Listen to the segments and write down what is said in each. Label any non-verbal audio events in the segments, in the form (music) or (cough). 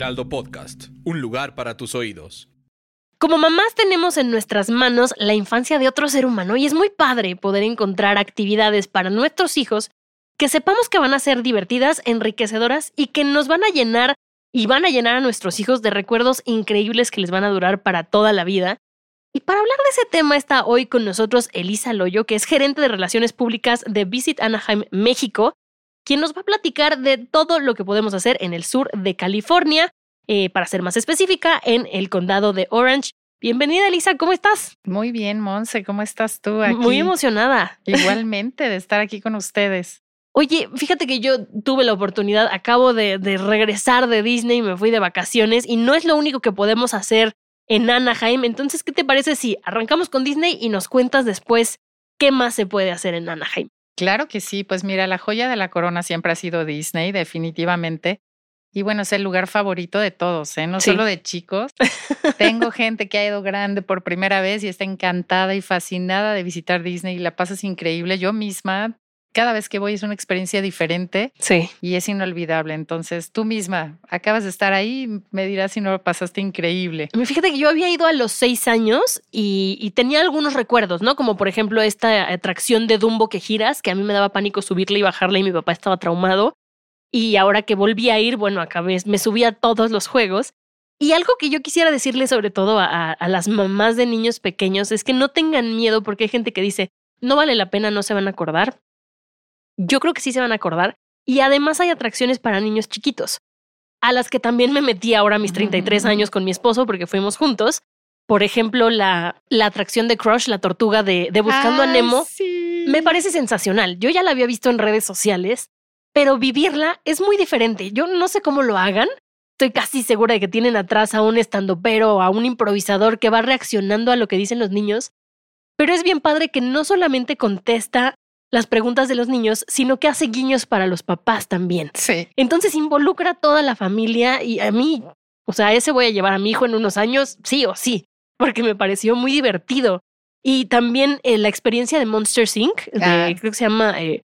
Podcast, un lugar para tus oídos. Como mamás tenemos en nuestras manos la infancia de otro ser humano y es muy padre poder encontrar actividades para nuestros hijos que sepamos que van a ser divertidas, enriquecedoras y que nos van a llenar y van a llenar a nuestros hijos de recuerdos increíbles que les van a durar para toda la vida. Y para hablar de ese tema está hoy con nosotros Elisa Loyo, que es gerente de Relaciones Públicas de Visit Anaheim, México, quien nos va a platicar de todo lo que podemos hacer en el sur de California, eh, para ser más específica, en el condado de Orange. Bienvenida, Elisa, ¿cómo estás? Muy bien, Monse, ¿cómo estás tú aquí? Muy emocionada. Igualmente de estar aquí con ustedes. Oye, fíjate que yo tuve la oportunidad, acabo de, de, regresar de Disney, me fui de vacaciones y no es lo único que podemos hacer en Anaheim. Entonces, ¿qué te parece si arrancamos con Disney y nos cuentas después qué más se puede hacer en Anaheim? Claro que sí, pues mira, la joya de la corona siempre ha sido Disney, definitivamente. Y bueno, es el lugar favorito de todos, ¿eh? no sí. solo de chicos. (laughs) Tengo gente que ha ido grande por primera vez y está encantada y fascinada de visitar Disney y la pasas increíble. Yo misma cada vez que voy es una experiencia diferente sí. y es inolvidable. Entonces, tú misma acabas de estar ahí, me dirás si no lo pasaste increíble. Fíjate que yo había ido a los seis años y, y, tenía algunos recuerdos, ¿no? Como por ejemplo esta atracción de Dumbo que giras, que a mí me daba pánico subirle y bajarle y mi papá estaba traumado. Y ahora que volví a ir, bueno, acabé, me subí a todos los juegos. Y algo que yo quisiera decirle sobre todo a, a las mamás de niños pequeños es que no tengan miedo porque hay gente que dice, no vale la pena, no se van a acordar yo creo que sí se van a acordar. Y además hay atracciones para niños chiquitos, a las que también me metí ahora a mis 33 años con mi esposo porque fuimos juntos. Por ejemplo, la, la atracción de Crush, la tortuga de, de Buscando Ay, a Nemo, sí. me parece sensacional. Yo ya la había visto en redes sociales, pero vivirla es muy diferente. Yo no sé cómo lo hagan. Estoy casi segura de que tienen atrás a un estandopero o a un improvisador que va reaccionando a lo que dicen los niños. Pero es bien padre que no solamente contesta las preguntas de los niños, sino que hace guiños para los papás también. Sí. Entonces involucra a toda la familia y a mí, o sea, ese voy a llevar a mi hijo en unos años, sí o sí, porque me pareció muy divertido. Y también eh, la experiencia de Monster Inc., de, Ah. creo que se llama eh,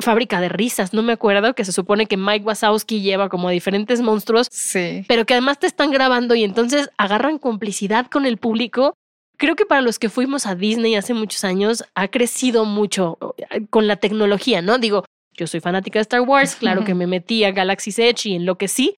Fábrica de Risas, no me acuerdo, que se supone que Mike Wazowski lleva como a diferentes monstruos, Sí. pero que además te están grabando y entonces agarran complicidad con el público. Creo que para los que fuimos a Disney hace muchos años ha crecido mucho eh, con la tecnología, ¿no? Digo, yo soy fanática de Star Wars, claro que me metí a Galaxy's Edge y enloquecí,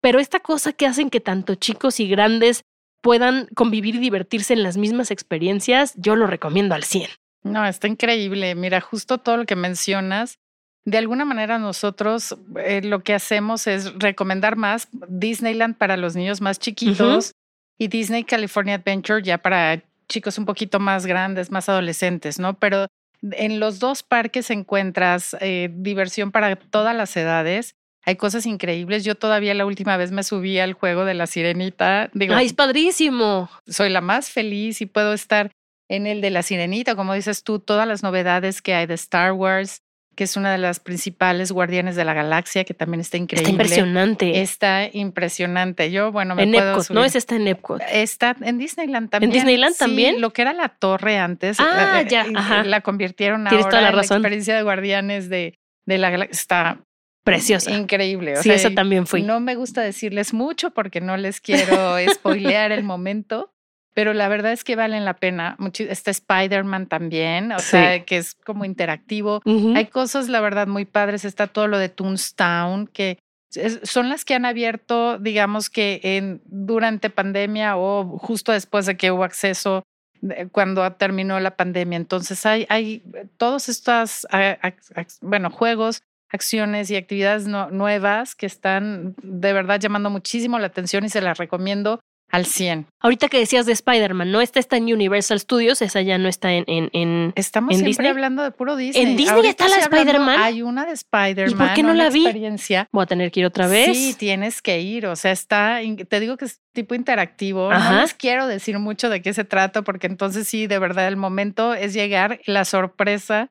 pero esta cosa que hacen que tanto chicos y grandes puedan convivir y divertirse en las mismas experiencias, yo lo recomiendo al 100. No, está increíble. Mira, justo todo lo que mencionas, de alguna manera nosotros eh, lo que hacemos es recomendar más Disneyland para los niños más chiquitos y Disney California Adventure ya para chicos un poquito más grandes, más adolescentes, ¿no? Pero en los dos parques encuentras eh, diversión para todas las edades. Hay cosas increíbles. Yo todavía la última vez me subí al juego de la sirenita. Digo, Ay, es padrísimo. soy la más feliz y puedo estar en el de la sirenita, como dices tú, todas las novedades que hay de Star Wars, que es una de las principales guardianes de la galaxia, que también está increíble. Está impresionante. Está impresionante. Yo, bueno, me en puedo Epcot, subir. ¿no? Ese está en Epcot. Está en Disneyland también. Disneyland Sí, también? Lo que era la torre antes. Ah, eh, ya, ajá. La convirtieron Tienes ahora toda la en razón. experiencia de guardianes de, de la galaxia. Está Preciosa. increíble. o Sí, sea, eso también fui. No me gusta decirles mucho porque no les quiero (laughs) spoilear el momento, pero la verdad es que valen la pena. Está Spider-Man también, o Sí. sea, que es como interactivo. Hay cosas, la verdad, muy padres. Está todo lo de Toonstown, que es- son las que han abierto, digamos que en, durante pandemia o justo después de que hubo acceso de- cuando terminó la pandemia. Entonces hay, hay todos estos, ac- bueno, juegos, acciones y actividades no- nuevas que están de verdad llamando muchísimo la atención y se las recomiendo al 100. Ahorita que decías de Spider-Man, ¿no? Esta está en Universal Studios, esa ya no está en. en, en Estamos ¿En siempre Disney? hablando de puro Disney. ¿En Disney Ahorita está la Spider-Man? Hay una de Spider-Man. ¿Y por qué no la vi? experiencia. Voy a tener que ir otra vez. Sí, tienes que ir. O sea, está, te digo que es tipo interactivo. Ajá. No les quiero decir mucho de qué se trata, porque entonces sí, de verdad, el momento es llegar, la sorpresa,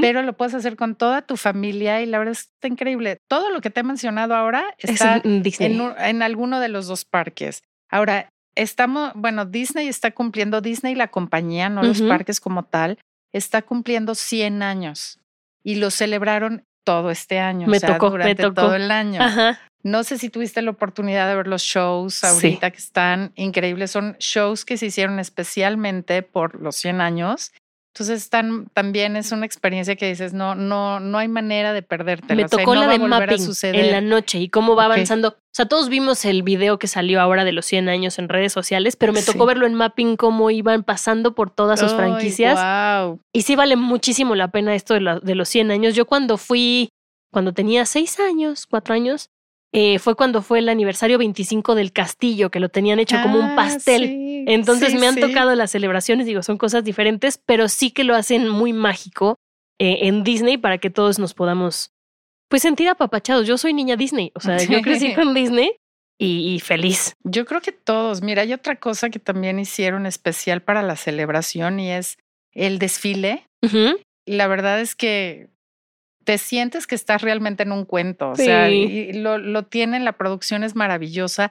pero lo puedes hacer con toda tu familia y la verdad es que está increíble. Todo lo que te he mencionado ahora Es está en Disney. en, un- en alguno de los dos parques. Ahora, estamos, bueno, Disney está cumpliendo, Disney la compañía, no los parques como tal, está cumpliendo 100 años y lo celebraron todo este año, Me o sea, tocó, me durante tocó. todo el año. Ajá. No sé si tuviste la oportunidad de ver los shows Sí. ahorita que están increíbles. Son shows que se hicieron especialmente por los 100 años. Entonces también es una experiencia que dices, no, no, no hay manera de perderte. Me tocó la de mapping en la noche y cómo va avanzando. O sea, todos vimos el video que salió ahora de los 100 años en redes sociales, pero me tocó Sí. verlo en mapping cómo iban pasando por todas sus franquicias. Wow. Y sí vale muchísimo la pena esto de, la- de los 100 años. Yo cuando fui, cuando tenía 6 años, 4 años, eh, fue cuando fue el aniversario 25 del castillo, que lo tenían hecho como un Ah, pastel. sí, Entonces sí, me han sí. tocado las celebraciones, digo, son cosas diferentes, pero sí que lo hacen muy mágico eh, en Disney para que todos nos podamos, pues sentir apapachados. Yo soy niña Disney, o sea, yo crecí (laughs) con Disney y, y feliz. Yo creo que todos. Mira, hay otra cosa que también hicieron especial para la celebración y es el desfile. La verdad es que te sientes que estás realmente en un cuento. O sea, Sí. y lo, lo tienen, la producción es maravillosa.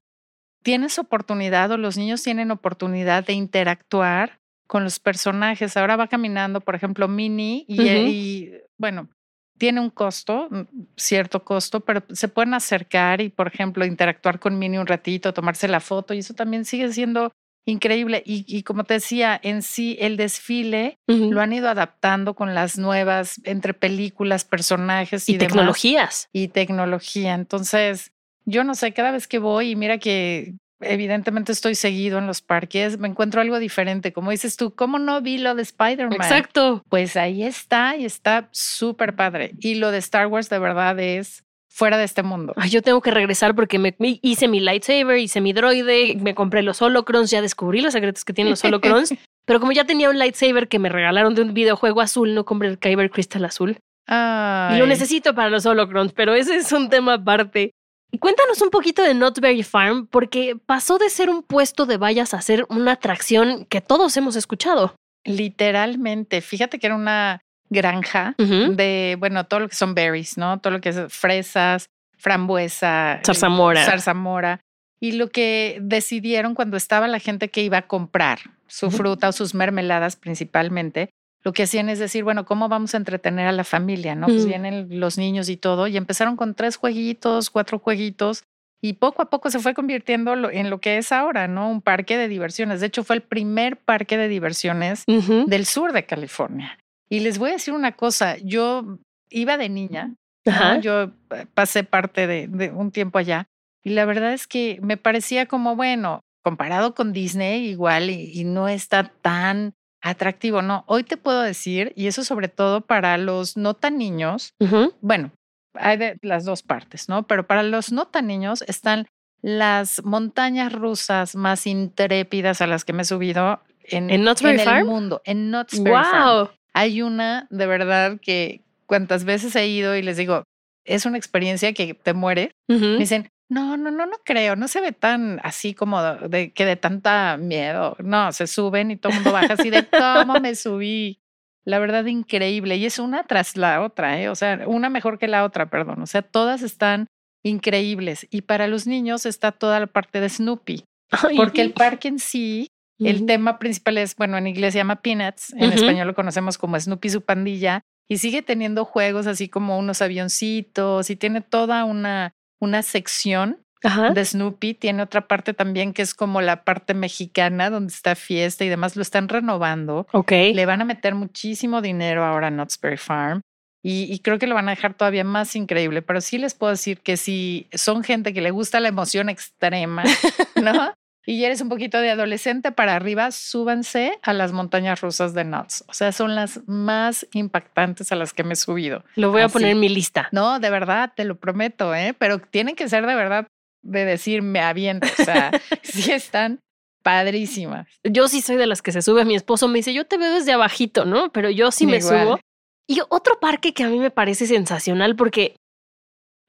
Tienes oportunidad o los niños tienen oportunidad de interactuar con los personajes. Ahora va caminando, por ejemplo, Minnie y, Ujú. y, bueno, tiene un costo, mm, cierto costo, pero se pueden acercar y, por ejemplo, interactuar con Minnie un ratito, tomarse la foto y eso también sigue siendo increíble. Y, y como te decía, en sí el desfile lo han ido adaptando con las nuevas, entre películas, personajes y, Y demás, tecnologías. y tecnología. Entonces, yo no sé, cada vez que voy y mira que evidentemente estoy seguido en los parques, me encuentro algo diferente. Como dices tú, ¿cómo no vi lo de Spider-Man? Exacto. Pues ahí está y está súper padre. Y lo de Star Wars de verdad es fuera de este mundo. Ay, yo tengo que regresar porque me, me hice mi lightsaber, hice mi droide, me compré los holocrons, ya descubrí los secretos que tienen los holocrons. (laughs) pero como ya tenía un lightsaber que me regalaron de un videojuego azul, no compré el Kyber Crystal azul. Y lo necesito para los holocrons, pero ese es un tema aparte. Y cuéntanos un poquito de Not Very Farm, porque pasó de ser un puesto de vallas a ser una atracción que todos hemos escuchado. Literalmente, fíjate que era una granja de, bueno, todo lo que son berries, ¿no? Todo lo que es fresas, frambuesa, Zarzamora. zarzamora. Y lo que decidieron cuando estaba la gente que iba a comprar su fruta o sus mermeladas principalmente, lo que hacían es decir, bueno, ¿cómo vamos a entretener a la familia? ¿No? Pues Ujú. vienen los niños y todo, y empezaron con tres jueguitos, cuatro jueguitos, y poco a poco se fue convirtiendo en lo que es ahora, ¿no? Un parque de diversiones. De hecho, fue el primer parque de diversiones del sur de California. Y les voy a decir una cosa, yo iba de niña, ¿no? Yo pasé parte de, de un tiempo allá y la verdad es que me parecía como, bueno, comparado con Disney igual y, y no está tan atractivo, no, hoy te puedo decir, y eso sobre todo para los no tan niños, Ujú. bueno, hay de las dos partes, ¿no? Pero para los no tan niños están las montañas rusas más intrépidas a las que me he subido en, ¿En Berry el Farm? mundo, en Knott's Berry Farm. Hay una de verdad que cuantas veces he ido y les digo, es una experiencia que te muere. Ujú. Me dicen, no, no, no, no creo, no se ve tan así como de, de- que de tanta miedo. No, se suben y todo el mundo baja así de cómo me subí. La verdad, increíble. Y es una tras la otra, ¿eh? O sea, una mejor que la otra, perdón. O sea, todas están increíbles. Y para los niños está toda la parte de Snoopy, Ay. porque el parque en sí el tema principal es, bueno, en inglés se llama Peanuts, en español lo conocemos como Snoopy y su pandilla, y sigue teniendo juegos así como unos avioncitos y tiene toda una, una sección Ajá. de Snoopy. Tiene otra parte también que es como la parte mexicana donde está fiesta y demás. Lo están renovando. Ok. Le van a meter muchísimo dinero ahora a Knott's Berry Farm. Y, y creo que lo van a dejar todavía más increíble, pero sí les puedo decir que si son gente que le gusta la emoción extrema, (laughs) ¿no? Y eres un poquito de adolescente para arriba, súbanse a las montañas rusas de Knott's. O sea, son las más impactantes a las que me he subido. Lo voy a poner en mi lista. No, de verdad, te lo prometo, ¿eh? Pero tienen que ser de verdad de decir me aviento. O sea, (laughs) (laughs) sí están padrísimas. Yo sí soy de las que se sube. Mi esposo me dice, yo te veo desde abajito, ¿no? Pero yo sí me Igual. subo. Y otro parque que a mí me parece sensacional porque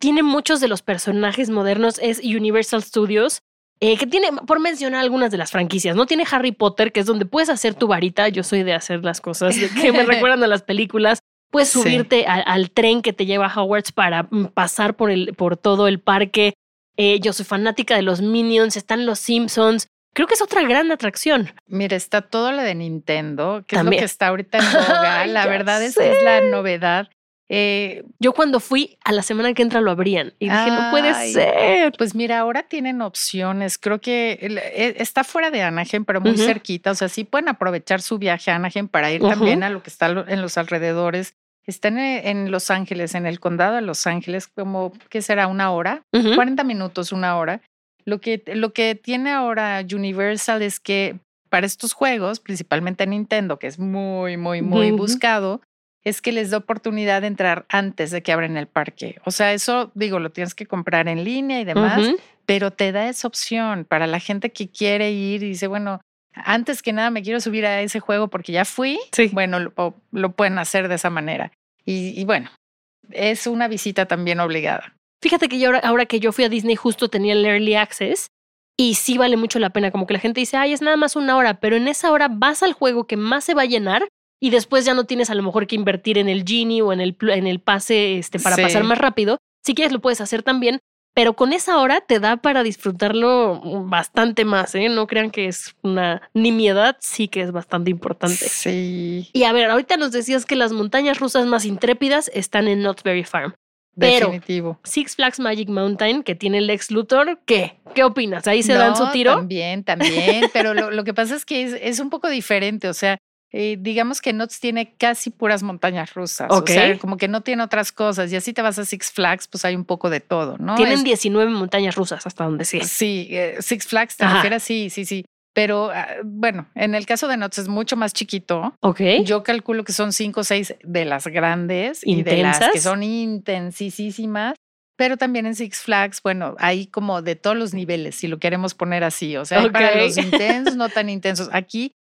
tiene muchos de los personajes modernos es Universal Studios, eh, que tiene, por mencionar algunas de las franquicias, ¿no? Tiene Harry Potter, que es donde puedes hacer tu varita. Yo soy de hacer las cosas que me (laughs) recuerdan a las películas. Puedes Sí. subirte a- al tren que te lleva a Hogwarts para mm, pasar por, el, por todo el parque. Eh, yo soy fanática de los Minions, están los Simpsons. Creo que es otra gran atracción. Mira, está todo lo de Nintendo, que es lo que está ahorita en (laughs) boga. La verdad es que es la novedad. Eh, Yo cuando fui, a la semana que entra lo abrían y dije, no puede ser. Pues mira, ahora tienen opciones. Creo que e- está fuera de Anaheim, pero muy Ujú. cerquita. O sea, sí pueden aprovechar su viaje a Anaheim para ir Ujú. también a lo que está en los alrededores. Están en, en Los Ángeles, en el condado de Los Ángeles, como, ¿qué será? ¿Una hora? Ujú. 40 minutos, una hora. Lo que, lo que tiene ahora Universal es que para estos juegos, principalmente Nintendo, que es muy, muy, muy buscado, es que les da oportunidad de entrar antes de que abran el parque. O sea, eso digo, lo tienes que comprar en línea y demás, pero te da esa opción para la gente que quiere ir y dice, bueno, antes que nada me quiero subir a ese juego porque ya fui. Sí. Bueno, lo, lo pueden hacer de esa manera. Y, y bueno, es una visita también obligada. Fíjate que yo ahora, ahora que yo fui a Disney justo tenía el Early Access y sí vale mucho la pena. Como que la gente dice, ay, es nada más una hora, pero en esa hora vas al juego que más se va a llenar y después ya no tienes a lo mejor que invertir en el Genie o en el, en el pase este, para Sí. pasar más rápido. Si quieres lo puedes hacer también, pero con esa hora te da para disfrutarlo bastante más. ¿eh? No crean que es una nimiedad, sí que es bastante importante. Sí, Y a ver, ahorita nos decías que las montañas rusas más intrépidas están en Knott's Berry Farm. Pero- definitivo. Six Flags Magic Mountain, que tiene el ex Luthor, ¿qué? ¿Qué opinas? ¿Ahí se dan No, su tiro? También, también, pero lo, lo que pasa es que es, es un poco diferente, o sea, eh, digamos que Knott's tiene casi puras montañas rusas, Ok. o sea, como que no tiene otras cosas, y así te vas a Six Flags, pues hay un poco de todo, ¿no? Tienen Es- 19 montañas rusas, hasta donde sea. Sí, eh, Six Flags te Ajá. refieres, sí, sí, sí, pero ah, bueno, en el caso de Knott's es mucho más chiquito, Ok. yo calculo que son cinco o seis de las grandes y de las que ¿Intensas? son intensísimas. Pero también en Six Flags, bueno, hay como de todos los niveles, si lo queremos poner así. O sea, hay para los intensos, no tan intensos. Aquí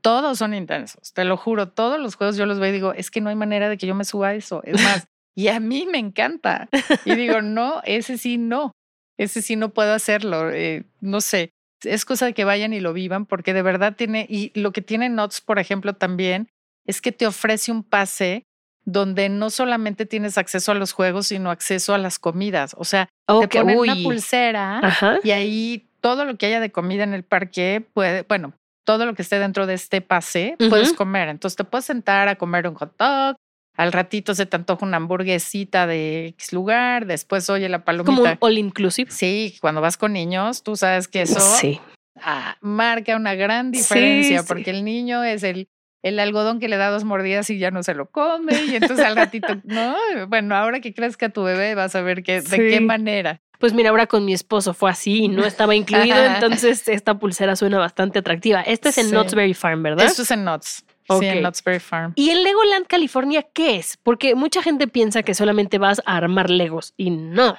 todos son intensos, te lo juro. Todos los juegos yo los veo y digo, es que no hay manera de que yo me suba a eso. Es más, y a mí me encanta. Y digo, no, ese sí no. Ese sí no puedo hacerlo. eh, no sé. Es cosa de que vayan y lo vivan, porque de verdad tiene. Y lo que tiene Knots, por ejemplo, también es que te ofrece un pase donde no solamente tienes acceso a los juegos, sino acceso a las comidas. O sea, Ok, te ponen una pulsera Ajá. y ahí todo lo que haya de comida en el parque puede, bueno, todo lo que esté dentro de este pase puedes comer. Entonces te puedes sentar a comer un hot dog. Al ratito se te antoja una hamburguesita de X lugar. Después, oye, la Como un palomita. all inclusive. Sí, cuando vas con niños, tú sabes que eso Sí. ah, marca una gran diferencia sí. porque el niño es el, el algodón que le da dos mordidas y ya no se lo come y entonces al ratito, (laughs) no, bueno, ahora que crezca tu bebé vas a ver que, de qué manera. Pues mira, ahora con mi esposo fue así y no estaba incluido, entonces esta pulsera suena bastante atractiva. Este es en Sí. Knott's Berry Farm, ¿verdad? Esto es en Knott's. Ok. Sí, en Knott's Berry Farm. ¿Y en Legoland California qué es? Porque mucha gente piensa que solamente vas a armar Legos y no.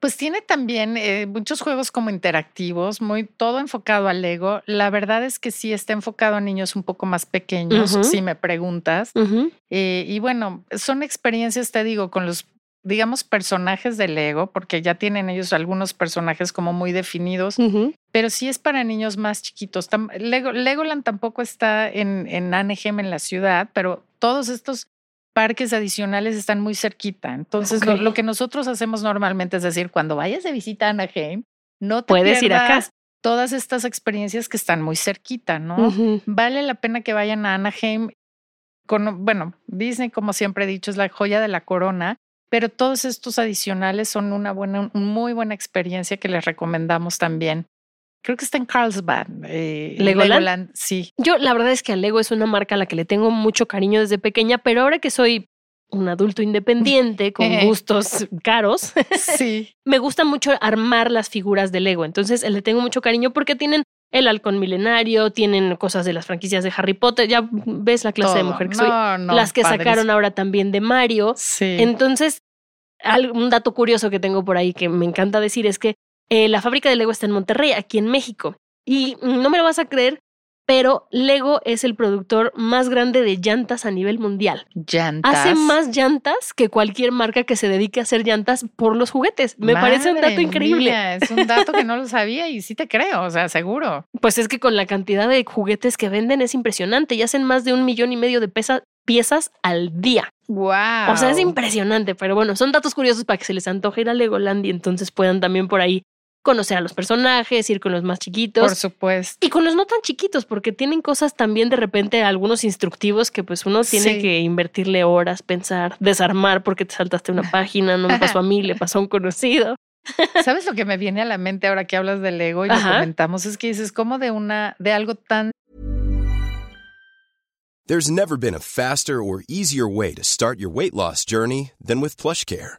Pues tiene también eh, muchos juegos como interactivos, muy todo enfocado al Lego. La verdad es que sí está enfocado a niños un poco más pequeños, si me preguntas. Eh, y bueno, son experiencias, te digo, con los, digamos, personajes de Lego, porque ya tienen ellos algunos personajes como muy definidos, pero sí es para niños más chiquitos. Tam- Lego, Legoland tampoco está en, en Anaheim, en la ciudad, pero todos estos parques adicionales están muy cerquita. Entonces, lo, que nosotros hacemos normalmente es decir, cuando vayas de visita a Anaheim, no te Puedes ir acá. todas estas experiencias que están muy cerquita, ¿no? Vale la pena que vayan a Anaheim. Con, bueno, Disney, como siempre he dicho, es la joya de la corona, pero todos estos adicionales son una buena, muy buena experiencia que les recomendamos también. Creo que está en Carlsbad. eh, ¿Legoland? sí. Yo la verdad es que a Lego es una marca a la que le tengo mucho cariño desde pequeña, pero ahora que soy un adulto independiente (laughs) con gustos caros, Sí. (laughs) me gusta mucho armar las figuras de Lego. Entonces le tengo mucho cariño porque tienen el halcón milenario, tienen cosas de las franquicias de Harry Potter. Ya ves la clase de mujer que soy. No, las que sacaron ahora también de Mario. Sí. Entonces, un dato curioso que tengo por ahí que me encanta decir es que Eh, la fábrica de Lego está en Monterrey, aquí en México. Y no me lo vas a creer, pero Lego es el productor más grande de llantas a nivel mundial. Llantas. Hace más llantas que cualquier marca que se dedique a hacer llantas por los juguetes. Me parece un dato increíble. mía, es un dato que no lo sabía y sí te creo, o sea, seguro. Pues es que con la cantidad de juguetes que venden es impresionante y hacen más de un millón y medio de pesa- piezas al día. Wow. O sea, es impresionante, pero bueno, son datos curiosos para que se les antoje ir a Legoland y entonces puedan también por ahí conocer a los personajes, ir con los más chiquitos. Por supuesto. Y con los no tan chiquitos, porque tienen cosas también de repente, algunos instructivos que pues uno tiene Sí. que invertirle horas, pensar, desarmar porque te saltaste una (laughs) página, no me pasó a mí, le pasó a un conocido. (laughs) ¿Sabes lo que me viene a la mente ahora que hablas del Lego y lo Ajá. comentamos? Es que dices, como de una, de algo tan There's never been a faster or easier way to start your weight loss journey than with PlushCare.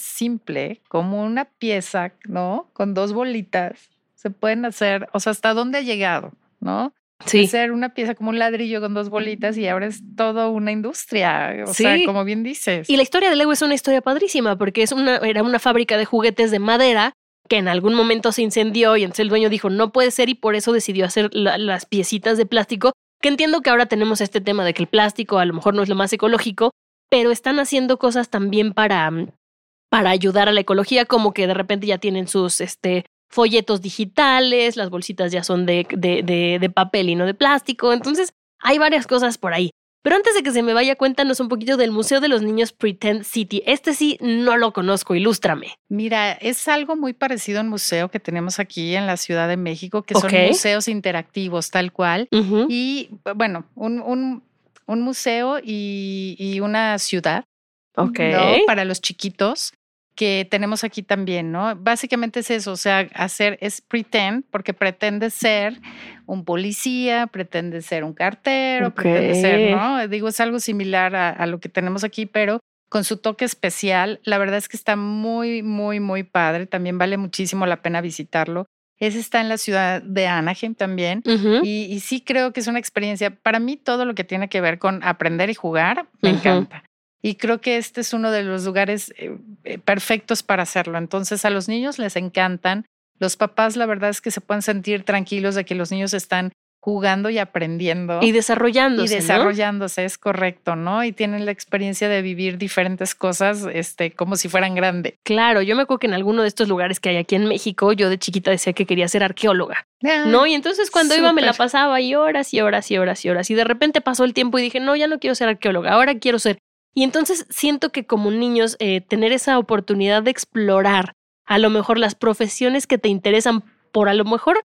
simple, como una pieza, ¿no? Con dos bolitas. Se pueden hacer, o sea, ¿hasta dónde ha llegado? ¿No? Sí. Hacer una pieza como un ladrillo con dos bolitas y ahora es todo una industria. O sea, como bien dices. Y la historia de Lego es una historia padrísima porque es una, era una fábrica de juguetes de madera que en algún momento se incendió y entonces el dueño dijo no puede ser y por eso decidió hacer la- las piecitas de plástico, que entiendo que ahora tenemos este tema de que el plástico a lo mejor no es lo más ecológico, pero están haciendo cosas también para, mm, para ayudar a la ecología, como que de repente ya tienen sus este, folletos digitales, las bolsitas ya son de, de, de, de papel y no de plástico, entonces hay varias cosas por ahí. Pero antes de que se me vaya, cuéntanos un poquito del Museo de los Niños Pretend City. Este sí no lo conozco, ilústrame. Mira, es algo muy parecido a un museo que tenemos aquí en la Ciudad de México, que son museos interactivos, tal cual. Y bueno, un, un- un museo y, y una ciudad Ok. ¿no? Para los chiquitos que tenemos aquí también, ¿no? Básicamente es eso, o sea, hacer es pretend, porque pretende ser un policía, pretende ser un cartero, pretende ser. ¿no? Digo, es algo similar a, a lo que tenemos aquí, pero con su toque especial. La verdad es que está muy, muy, muy padre. También vale muchísimo la pena visitarlo. Ese está en la ciudad de Anaheim también. Ujú. Y, y sí creo que es una experiencia, para mí todo lo que tiene que ver con aprender y jugar, me Ujú. encanta. Y creo que este es uno de los lugares eh, perfectos para hacerlo. Entonces a los niños les encantan. Los papás la verdad es que se pueden sentir tranquilos de que los niños están jugando y aprendiendo. Y desarrollándose. Y ¿no? desarrollándose, es correcto, ¿no? Y tienen la experiencia de vivir diferentes cosas este, como si fueran grandes. Claro, yo me acuerdo que en alguno de estos lugares que hay aquí en México, yo de chiquita decía que quería ser arqueóloga, ¿no? Y entonces cuando iba me la pasaba y horas y horas y horas y horas. Y de repente pasó el tiempo y dije, no, ya no quiero ser arqueóloga, ahora quiero ser. Y entonces siento que como niños, eh, tener esa oportunidad de explorar a lo mejor las profesiones que te interesan por a lo mejor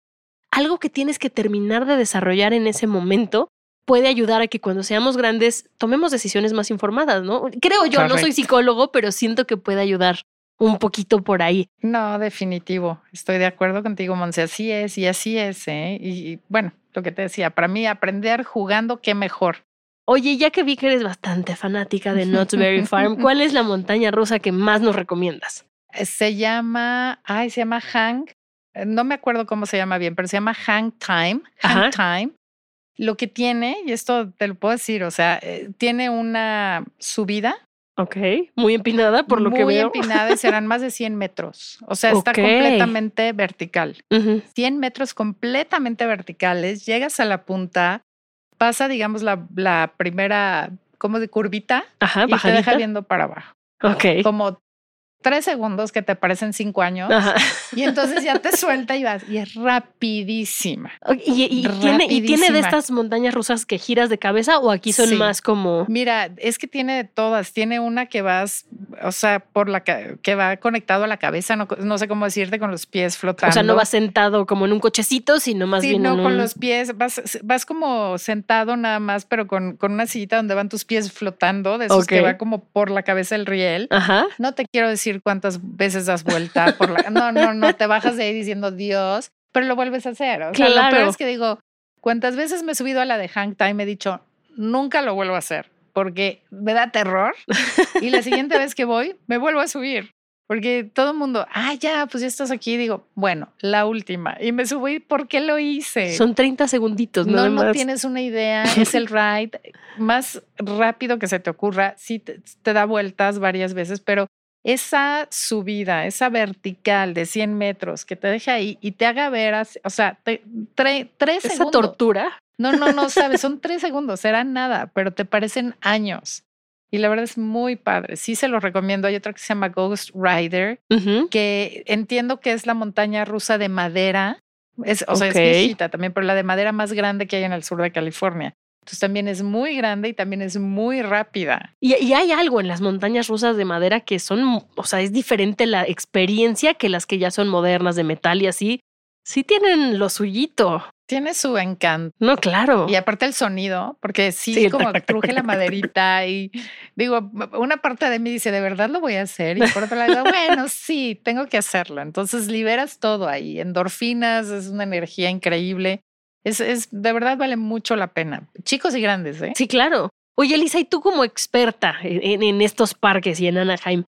algo que tienes que terminar de desarrollar en ese momento puede ayudar a que cuando seamos grandes tomemos decisiones más informadas, ¿no? Creo yo, no soy psicólogo, pero siento que puede ayudar un poquito por ahí. No, definitivo. Estoy de acuerdo contigo, Monse. Así es y así es. ¿eh? Y, y, bueno, lo que te decía, para mí aprender jugando, qué mejor. Oye, ya que vi que eres bastante fanática de Knott's Berry Farm, (laughs) ¿cuál es la montaña rusa que más nos recomiendas? Se llama, ay, se llama Hang. eh, No me acuerdo cómo se llama bien, pero se llama Hang Time. Hang Time. Lo que tiene, y esto te lo puedo decir, o sea, eh, tiene una subida Ok, muy empinada por lo que muy veo. empinada y (laughs) serán más de 100 metros. O sea, está completamente vertical. Ujú. 100 metros completamente verticales, llegas a la punta, pasa, digamos, la, la primera, como de curvita, Ajá, y te deja viendo para abajo. Ok. Como tres segundos que te parecen cinco años Ajá. y entonces ya te suelta y vas y es rapidísima. Y, tiene, y tiene de estas montañas rusas que giras de cabeza o aquí son Sí. más como. Mira, es que tiene de todas. Tiene una que vas, o sea, por la ca- que va conectado a la cabeza, no, no sé cómo decirte, con los pies flotando. O sea, no vas sentado como en un cochecito, sino más sí, bien no, en con un- los pies, vas, vas como sentado nada más, pero con, con una sillita donde van tus pies flotando, de esos que Ok. va como por la cabeza el riel. Ajá. No te quiero decir cuántas veces das vuelta por la. No, no, no, te bajas de ahí diciendo Dios, pero lo vuelves a hacer. O sea, lo peor Claro. es que digo, cuántas veces me he subido a la de Hang Time, he dicho, nunca lo vuelvo a hacer porque me da terror. Y la siguiente vez que voy, me vuelvo a subir. Porque todo el mundo, ah, ya, pues ya estás aquí. Digo, bueno, la última. Y me subí, ¿por qué lo hice? Son 30 segunditos, no, no más. tienes una idea. (laughs) Es el ride más rápido que se te ocurra. Sí, te, te da vueltas varias veces, pero esa subida, esa vertical de 100 metros que te deja ahí y te haga ver, o sea, te- tre- tres Esa segundos. tortura. No, no, no, sabes, son tres segundos, será nada, pero te parecen años. Y la verdad es muy padre. Sí se lo recomiendo. Hay otra que se llama Ghost Rider, que entiendo que es la montaña rusa de madera. Es, o sea, es viejita también, pero la de madera más grande que hay en el sur de California. Entonces también es muy grande y también es muy rápida. Y, y hay algo en las montañas rusas de madera que son, o sea, es diferente la experiencia que las que ya son modernas de metal y así. Sí tienen lo suyito. Tiene su encanto. No, claro. Y aparte el sonido, porque sí, Sí, como cruje la maderita y digo, una parte de mí dice, ¿de verdad lo voy a hacer? Y por otro lado, bueno, sí, tengo que hacerlo. Entonces liberas todo ahí, endorfinas, es una energía increíble. Es, es, de verdad vale mucho la pena. Chicos y grandes, ¿eh? Sí, claro. Oye, Elisa, y tú como experta en, en estos parques y en Anaheim,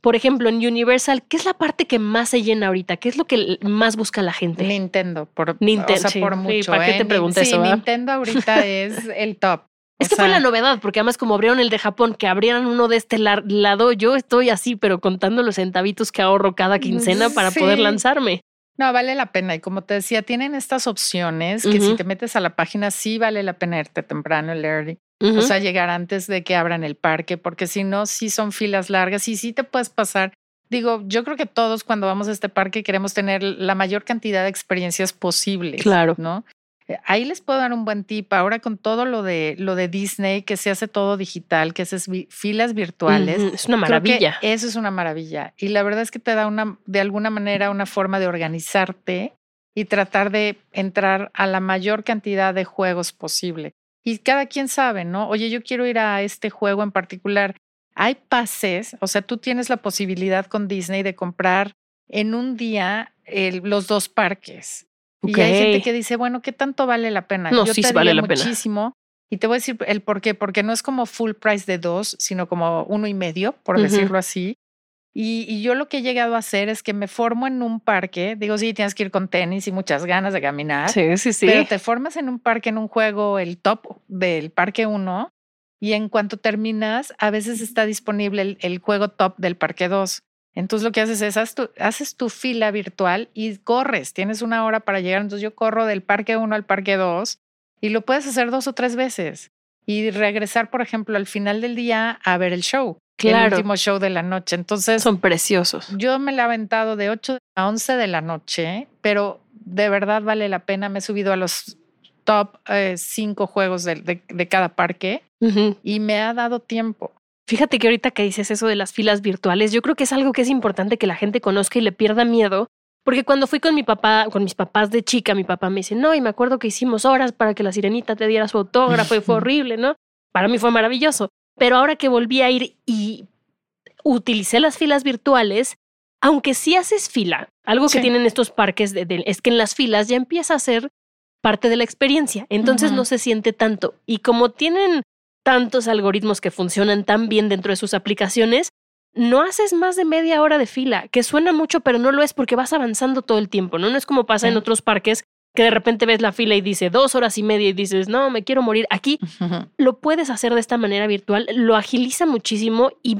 por ejemplo, en Universal, ¿qué es la parte que más se llena ahorita? ¿Qué es lo que más busca la gente? Nintendo, por, Nintendo, o sea, sí, por sí, mucho. ¿para qué ¿eh? te pregunté sí, eso, verdad? Nintendo ahorita (laughs) es el top. Es O que fue la novedad, porque además como abrieron el de Japón, que abrieran uno de este lado, yo estoy así, pero contando los centavitos que ahorro cada quincena para poder lanzarme. No, vale la pena. Y como te decía, tienen estas opciones que si te metes a la página, sí vale la pena irte temprano, el early. Ujú. O sea, llegar antes de que abran el parque, porque si no, sí son filas largas y sí te puedes pasar. Digo, yo creo que todos cuando vamos a este parque queremos tener la mayor cantidad de experiencias posibles. Claro. ¿No? Eh, Ahí les puedo dar un buen tip. Ahora con todo lo de lo de Disney, que se hace todo digital, que es vi- filas virtuales. Es una Creo que maravilla. eso es una maravilla. Y la verdad es que te da una, de alguna manera, una forma de organizarte y tratar de entrar a la mayor cantidad de juegos posible. Y cada quien sabe, ¿no? Oye, yo quiero ir a este juego en particular. Hay pases, o sea, tú tienes la posibilidad con Disney de comprar en un día el- los dos parques. Y hay gente que dice, bueno, ¿qué tanto vale la pena? No, Yo sí te vale la pena. muchísimo. Y te voy a decir el por qué, porque no es como full price de dos, sino como uno y medio, por decirlo así. Y, y yo lo que he llegado a hacer es que me formo en un parque, digo, sí, tienes que ir con tenis y muchas ganas de caminar, Sí, sí, sí. pero te formas en un parque, en un juego, el top del parque 1, y en cuanto terminas, a veces está disponible el, el juego top del parque 2. Entonces lo que haces es, haz tu- haces tu fila virtual y corres, tienes una hora para llegar, entonces yo corro del parque 1 al parque 2 y lo puedes hacer dos o tres veces y regresar, por ejemplo, al final del día a ver el show, el Claro. último show de la noche. Entonces, Son preciosos. yo me la he aventado de 8 a 11 de la noche, pero de verdad vale la pena. Me he subido a los top 5 juegos de, de- de cada parque y me ha dado tiempo. Fíjate que ahorita que dices eso de las filas virtuales, yo creo que es algo que es importante que la gente conozca y le pierda miedo. Porque cuando fui con mi papá, con mis papás de chica, mi papá me dice, no, y me acuerdo que hicimos horas para que la sirenita te diera su autógrafo y fue (laughs) horrible, ¿no? Para mí fue maravilloso. Pero ahora que volví a ir y utilicé las filas virtuales, aunque sí haces fila, algo que tienen estos parques de- de- es que en las filas ya empieza a ser parte de la experiencia. Entonces no se siente tanto. Y como tienen tantos algoritmos que funcionan tan bien dentro de sus aplicaciones, no haces más de media hora de fila, que suena mucho, pero no lo es porque vas avanzando todo el tiempo, ¿no? No es como pasa en otros parques que de repente ves la fila y dice dos horas y media y dices, no, me quiero morir. Aquí lo puedes hacer de esta manera virtual, lo agiliza muchísimo y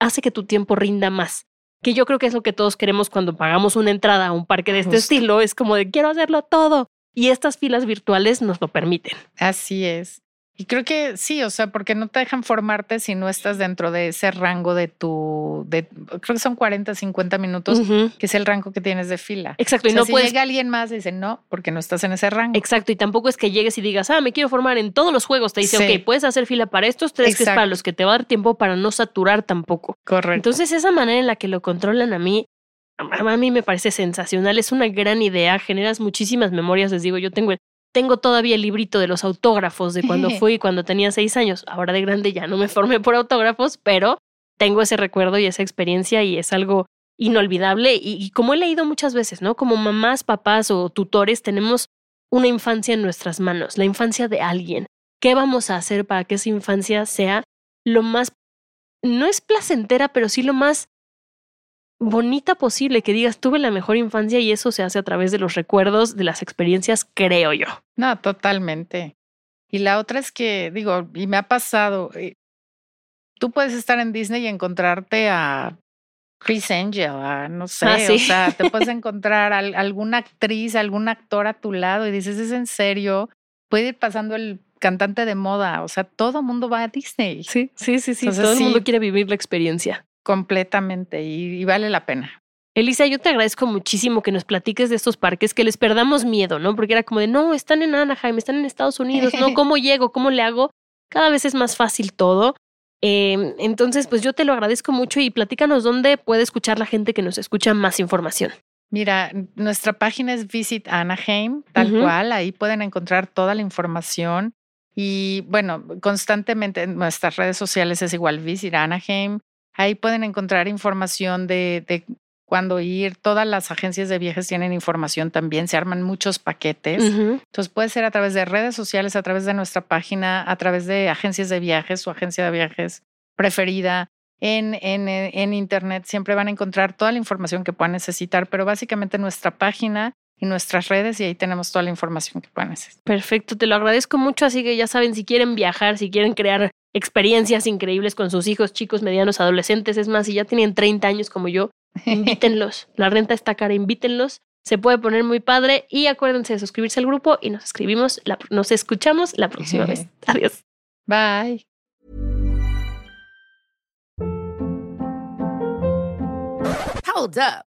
hace que tu tiempo rinda más. Que yo creo que es lo que todos queremos cuando pagamos una entrada a un parque de este Justo. estilo, es como de quiero hacerlo todo. Y estas filas virtuales nos lo permiten. Así es. Y creo que sí, o sea, porque no te dejan formarte si no estás dentro de ese rango de tu, de, creo que son 40, 50 minutos, que es el rango que tienes de fila. Exacto, y O sea, no si puedes llega alguien más y dice, no, porque no estás en ese rango. Exacto, y tampoco es que llegues y digas, ah, me quiero formar en todos los juegos. Te dice, Sí. ok, puedes hacer fila para estos tres, que es para los que te va a dar tiempo para no saturar tampoco. Correcto. Entonces, esa manera en la que lo controlan a mí, a a mí me parece sensacional. Es una gran idea, generas muchísimas memorias. Les digo, yo tengo, el- tengo todavía el librito de los autógrafos de cuando (laughs) fui, cuando tenía seis años. Ahora de grande ya no me formé por autógrafos, pero tengo ese recuerdo y esa experiencia y es algo inolvidable. Y, y como he leído muchas veces, ¿no? Como mamás, papás o tutores, tenemos una infancia en nuestras manos, la infancia de alguien. ¿Qué vamos a hacer para que esa infancia sea lo más, no es placentera, pero sí lo más bonita posible? Que digas, tuve la mejor infancia y eso se hace a través de los recuerdos, de las experiencias, creo yo. No, totalmente. Y la otra es que, digo, y me ha pasado, eh, tú puedes estar en Disney y encontrarte a Chris Angel, a no sé, Ah, sí. o sea, te puedes (laughs) encontrar a al- alguna actriz, algún actor a tu lado y dices, ¿es en serio? Puede ir pasando el cantante de moda, o sea, todo mundo va a Disney. Sí, sí, sí, sí. Entonces, Todo el mundo quiere vivir la experiencia. Completamente y, y vale la pena. Elisa, yo te agradezco muchísimo que nos platiques de estos parques, que les perdamos miedo, ¿no? Porque era como de, no, están en Anaheim, están en Estados Unidos, ¿no? (laughs) ¿Cómo llego? ¿Cómo le hago? Cada vez es más fácil todo. Eh, entonces, pues yo te lo agradezco mucho y platícanos dónde puede escuchar la gente que nos escucha más información. Mira, nuestra página es Visit Anaheim, tal cual. Ahí pueden encontrar toda la información. Y bueno, constantemente en nuestras redes sociales es igual Visit Anaheim. Ahí pueden encontrar información de, de cuándo ir. Todas las agencias de viajes tienen información también. Se arman muchos paquetes. Entonces puede ser a través de redes sociales, a través de nuestra página, a través de agencias de viajes, su agencia de viajes preferida. En, en, en internet siempre van a encontrar toda la información que puedan necesitar, pero básicamente nuestra página y nuestras redes y ahí tenemos toda la información que puedan necesitar. Perfecto, te lo agradezco mucho. Así que ya saben, si quieren viajar, si quieren crear experiencias increíbles con sus hijos, chicos, medianos, adolescentes, es más, si ya tienen 30 años como yo, (laughs) invítenlos. La renta está cara, invítenlos. Se puede poner muy padre y acuérdense de suscribirse al grupo y nos escribimos, la- nos escuchamos la próxima vez. (laughs) Adiós. Bye. Hold up.